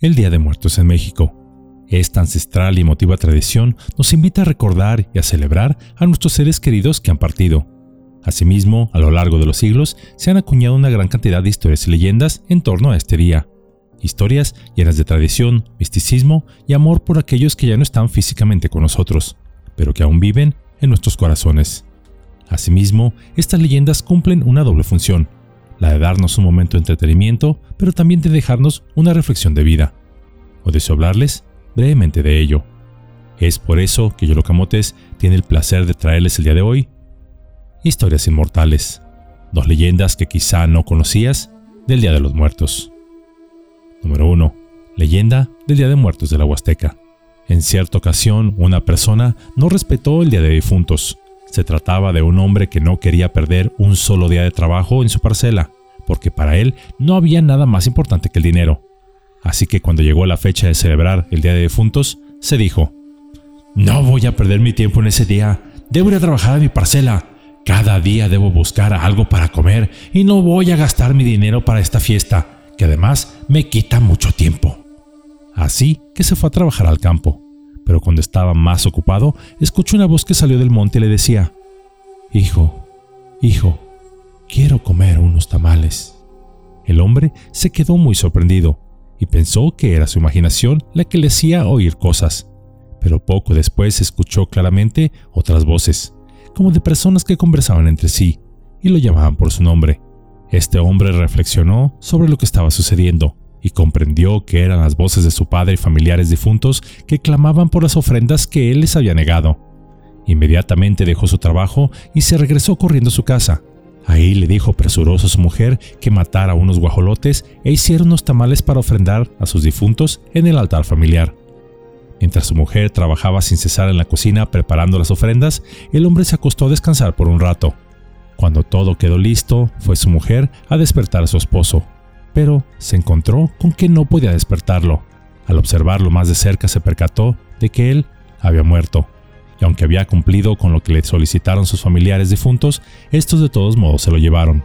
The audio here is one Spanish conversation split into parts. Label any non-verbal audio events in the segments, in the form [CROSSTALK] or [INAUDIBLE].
el Día de Muertos en México. Esta ancestral y emotiva tradición nos invita a recordar y a celebrar a nuestros seres queridos que han partido. Asimismo, a lo largo de los siglos se han acuñado una gran cantidad de historias y leyendas en torno a este día. Historias llenas de tradición, misticismo y amor por aquellos que ya no están físicamente con nosotros, pero que aún viven en nuestros corazones. Asimismo, estas leyendas cumplen una doble función, la de darnos un momento de entretenimiento, pero también de dejarnos una reflexión de vida. O deseo hablarles brevemente de ello. Es por eso que Yolocamotes tiene el placer de traerles el día de hoy Historias Inmortales, dos leyendas que quizá no conocías del Día de los Muertos. Número 1. Leyenda del Día de Muertos de la Huasteca. En cierta ocasión, una persona no respetó el Día de Difuntos, se trataba de un hombre que no quería perder un solo día de trabajo en su parcela, porque para él no había nada más importante que el dinero. Así que cuando llegó la fecha de celebrar el Día de Difuntos, se dijo, No voy a perder mi tiempo en ese día, debo ir a trabajar a mi parcela. Cada día debo buscar algo para comer y no voy a gastar mi dinero para esta fiesta, que además me quita mucho tiempo. Así que se fue a trabajar al campo pero cuando estaba más ocupado, escuchó una voz que salió del monte y le decía, Hijo, hijo, quiero comer unos tamales. El hombre se quedó muy sorprendido y pensó que era su imaginación la que le hacía oír cosas, pero poco después escuchó claramente otras voces, como de personas que conversaban entre sí y lo llamaban por su nombre. Este hombre reflexionó sobre lo que estaba sucediendo y comprendió que eran las voces de su padre y familiares difuntos que clamaban por las ofrendas que él les había negado. Inmediatamente dejó su trabajo y se regresó corriendo a su casa. Ahí le dijo presuroso a su mujer que matara unos guajolotes e hiciera unos tamales para ofrendar a sus difuntos en el altar familiar. Mientras su mujer trabajaba sin cesar en la cocina preparando las ofrendas, el hombre se acostó a descansar por un rato. Cuando todo quedó listo, fue su mujer a despertar a su esposo, pero se encontró con que no podía despertarlo. Al observarlo más de cerca se percató de que él había muerto, y aunque había cumplido con lo que le solicitaron sus familiares difuntos, estos de todos modos se lo llevaron.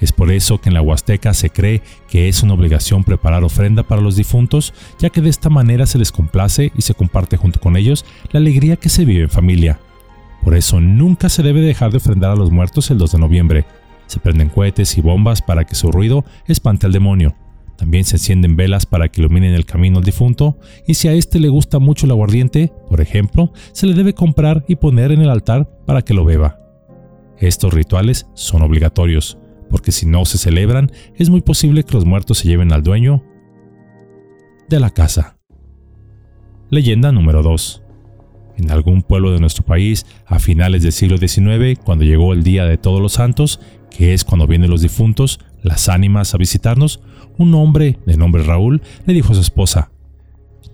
Es por eso que en la Huasteca se cree que es una obligación preparar ofrenda para los difuntos, ya que de esta manera se les complace y se comparte junto con ellos la alegría que se vive en familia. Por eso nunca se debe dejar de ofrendar a los muertos el 2 de noviembre, se prenden cohetes y bombas para que su ruido espante al demonio. También se encienden velas para que iluminen el camino al difunto, y si a este le gusta mucho el aguardiente, por ejemplo, se le debe comprar y poner en el altar para que lo beba. Estos rituales son obligatorios, porque si no se celebran, es muy posible que los muertos se lleven al dueño de la casa. Leyenda número 2. En algún pueblo de nuestro país, a finales del siglo XIX, cuando llegó el Día de Todos los Santos, que es cuando vienen los difuntos, las ánimas a visitarnos, un hombre de nombre Raúl le dijo a su esposa,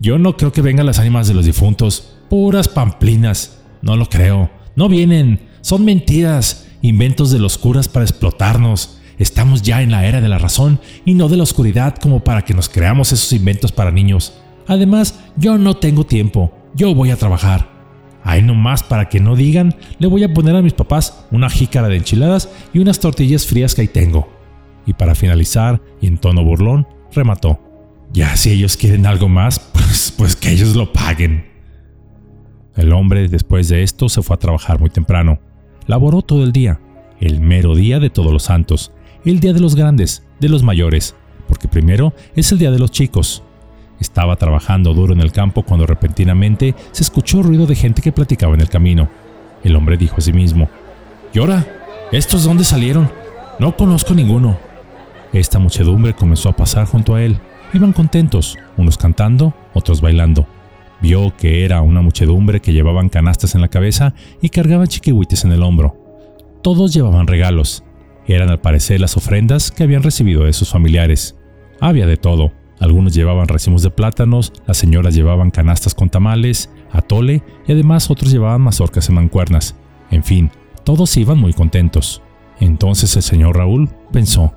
Yo no creo que vengan las ánimas de los difuntos, puras pamplinas, no lo creo, no vienen, son mentiras, inventos de los curas para explotarnos. Estamos ya en la era de la razón y no de la oscuridad como para que nos creamos esos inventos para niños. Además, yo no tengo tiempo, yo voy a trabajar. Ahí nomás para que no digan, le voy a poner a mis papás una jícara de enchiladas y unas tortillas frías que ahí tengo. Y para finalizar, y en tono burlón, remató. Ya si ellos quieren algo más, [LAUGHS] pues, pues que ellos lo paguen. El hombre después de esto se fue a trabajar muy temprano. Laboró todo el día, el mero día de todos los santos, el día de los grandes, de los mayores, porque primero es el día de los chicos, estaba trabajando duro en el campo cuando repentinamente se escuchó ruido de gente que platicaba en el camino. El hombre dijo a sí mismo, ¿Y ahora? ¿Estos de dónde salieron? No conozco ninguno. Esta muchedumbre comenzó a pasar junto a él. Iban contentos, unos cantando, otros bailando. Vio que era una muchedumbre que llevaban canastas en la cabeza y cargaban chiquihuites en el hombro. Todos llevaban regalos. Eran al parecer las ofrendas que habían recibido de sus familiares. Había de todo, algunos llevaban racimos de plátanos, las señoras llevaban canastas con tamales, atole y además otros llevaban mazorcas en mancuernas. En fin, todos iban muy contentos. Entonces el señor Raúl pensó,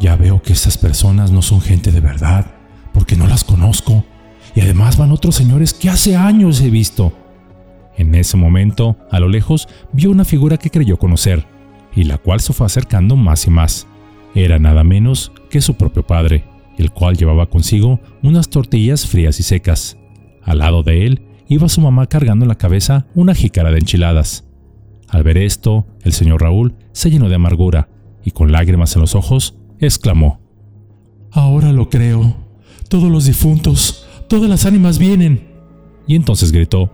ya veo que estas personas no son gente de verdad, porque no las conozco, y además van otros señores que hace años he visto. En ese momento, a lo lejos, vio una figura que creyó conocer, y la cual se fue acercando más y más. Era nada menos que su propio padre el cual llevaba consigo unas tortillas frías y secas. Al lado de él iba su mamá cargando en la cabeza una jícara de enchiladas. Al ver esto, el señor Raúl se llenó de amargura y con lágrimas en los ojos, exclamó, Ahora lo creo. Todos los difuntos, todas las ánimas vienen. Y entonces gritó,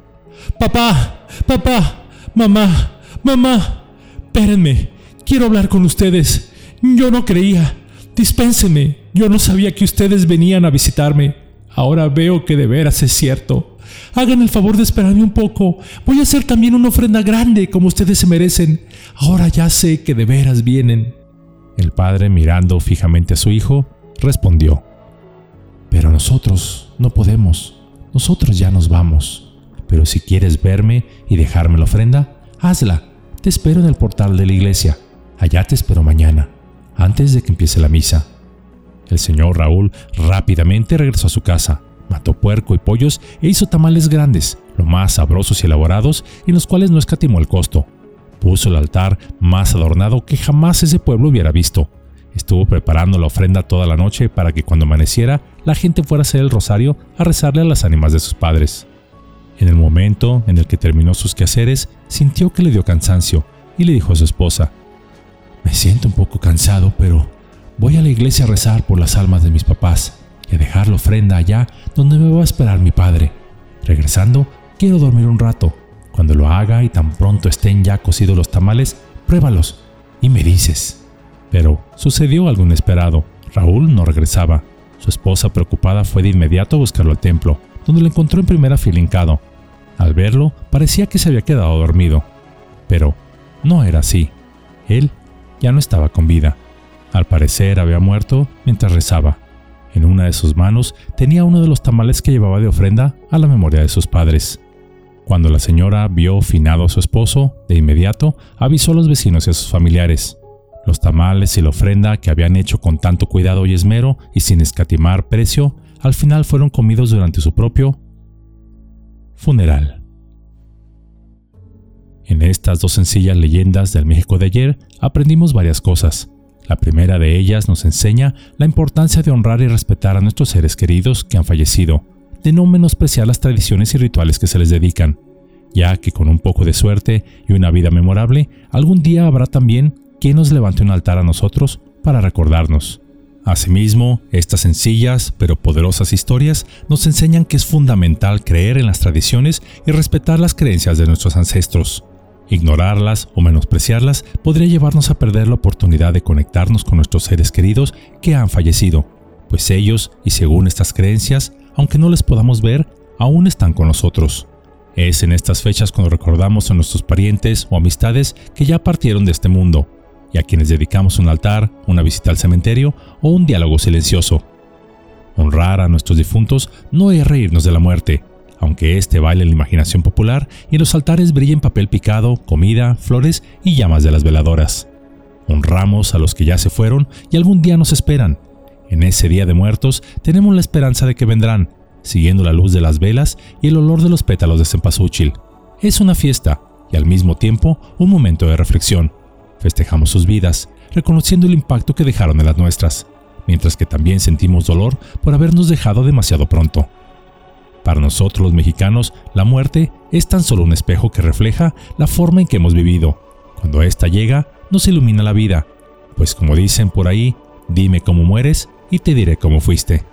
Papá, papá, mamá, mamá, espérenme, quiero hablar con ustedes. Yo no creía. Dispénsenme, yo no sabía que ustedes venían a visitarme. Ahora veo que de veras es cierto. Hagan el favor de esperarme un poco. Voy a hacer también una ofrenda grande como ustedes se merecen. Ahora ya sé que de veras vienen. El padre, mirando fijamente a su hijo, respondió, Pero nosotros no podemos. Nosotros ya nos vamos. Pero si quieres verme y dejarme la ofrenda, hazla. Te espero en el portal de la iglesia. Allá te espero mañana, antes de que empiece la misa. El señor Raúl rápidamente regresó a su casa, mató puerco y pollos e hizo tamales grandes, lo más sabrosos y elaborados, en los cuales no escatimó el costo. Puso el altar más adornado que jamás ese pueblo hubiera visto. Estuvo preparando la ofrenda toda la noche para que cuando amaneciera la gente fuera a hacer el rosario a rezarle a las ánimas de sus padres. En el momento en el que terminó sus quehaceres, sintió que le dio cansancio y le dijo a su esposa, Me siento un poco cansado, pero voy a la iglesia a rezar por las almas de mis papás y a dejar la ofrenda allá donde me va a esperar mi padre. Regresando, quiero dormir un rato. Cuando lo haga y tan pronto estén ya cocidos los tamales, pruébalos y me dices. Pero sucedió algo inesperado. Raúl no regresaba. Su esposa preocupada fue de inmediato a buscarlo al templo, donde lo encontró en primera fila. Al verlo, parecía que se había quedado dormido. Pero no era así. Él ya no estaba con vida. Al parecer había muerto mientras rezaba. En una de sus manos tenía uno de los tamales que llevaba de ofrenda a la memoria de sus padres. Cuando la señora vio finado a su esposo, de inmediato avisó a los vecinos y a sus familiares. Los tamales y la ofrenda que habían hecho con tanto cuidado y esmero y sin escatimar precio, al final fueron comidos durante su propio funeral. En estas dos sencillas leyendas del México de ayer aprendimos varias cosas. La primera de ellas nos enseña la importancia de honrar y respetar a nuestros seres queridos que han fallecido, de no menospreciar las tradiciones y rituales que se les dedican, ya que con un poco de suerte y una vida memorable, algún día habrá también quien nos levante un altar a nosotros para recordarnos. Asimismo, estas sencillas pero poderosas historias nos enseñan que es fundamental creer en las tradiciones y respetar las creencias de nuestros ancestros. Ignorarlas o menospreciarlas podría llevarnos a perder la oportunidad de conectarnos con nuestros seres queridos que han fallecido, pues ellos, y según estas creencias, aunque no les podamos ver, aún están con nosotros. Es en estas fechas cuando recordamos a nuestros parientes o amistades que ya partieron de este mundo y a quienes dedicamos un altar, una visita al cementerio o un diálogo silencioso. Honrar a nuestros difuntos no es reírnos de la muerte, aunque este baile en la imaginación popular y en los altares brillen papel picado, comida, flores y llamas de las veladoras. Honramos a los que ya se fueron y algún día nos esperan. En ese día de muertos tenemos la esperanza de que vendrán, siguiendo la luz de las velas y el olor de los pétalos de cempasúchil. Es una fiesta y al mismo tiempo un momento de reflexión. Festejamos sus vidas, reconociendo el impacto que dejaron en las nuestras, mientras que también sentimos dolor por habernos dejado demasiado pronto. Para nosotros los mexicanos, la muerte es tan solo un espejo que refleja la forma en que hemos vivido. Cuando ésta llega, nos ilumina la vida, pues como dicen por ahí, dime cómo mueres y te diré cómo fuiste.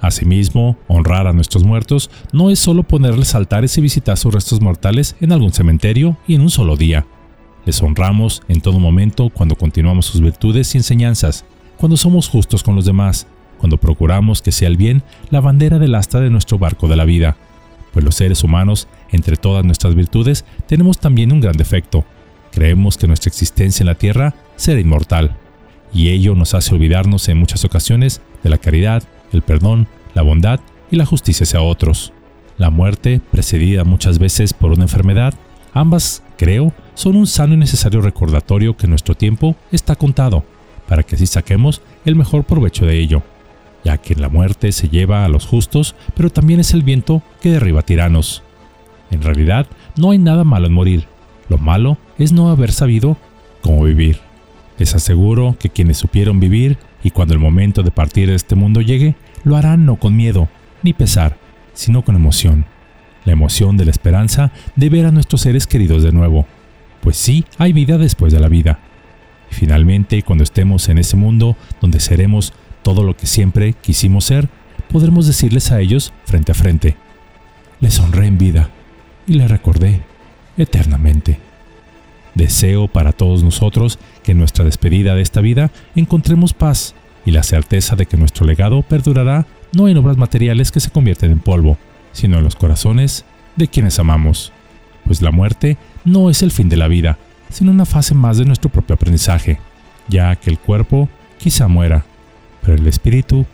Asimismo, honrar a nuestros muertos no es solo ponerles altares y visitar sus restos mortales en algún cementerio y en un solo día. Les honramos en todo momento cuando continuamos sus virtudes y enseñanzas, cuando somos justos con los demás, cuando procuramos que sea el bien la bandera del asta de nuestro barco de la vida. Pues los seres humanos, entre todas nuestras virtudes, tenemos también un gran defecto. Creemos que nuestra existencia en la tierra será inmortal, y ello nos hace olvidarnos en muchas ocasiones de la caridad, el perdón, la bondad y la justicia hacia otros. La muerte, precedida muchas veces por una enfermedad, ambas, creo, son un sano y necesario recordatorio que nuestro tiempo está contado, para que así saquemos el mejor provecho de ello, ya que la muerte se lleva a los justos, pero también es el viento que derriba tiranos. En realidad, no hay nada malo en morir, lo malo es no haber sabido cómo vivir. Les aseguro que quienes supieron vivir y cuando el momento de partir de este mundo llegue, lo harán no con miedo ni pesar, sino con emoción. La emoción de la esperanza de ver a nuestros seres queridos de nuevo, pues sí hay vida después de la vida. Y finalmente, cuando estemos en ese mundo donde seremos todo lo que siempre quisimos ser, podremos decirles a ellos frente a frente, les honré en vida y les recordé eternamente. Deseo para todos nosotros que en nuestra despedida de esta vida encontremos paz y la certeza de que nuestro legado perdurará no en obras materiales que se convierten en polvo, sino en los corazones de quienes amamos. Pues la muerte no es el fin de la vida, sino una fase más de nuestro propio aprendizaje, ya que el cuerpo quizá muera, pero el espíritu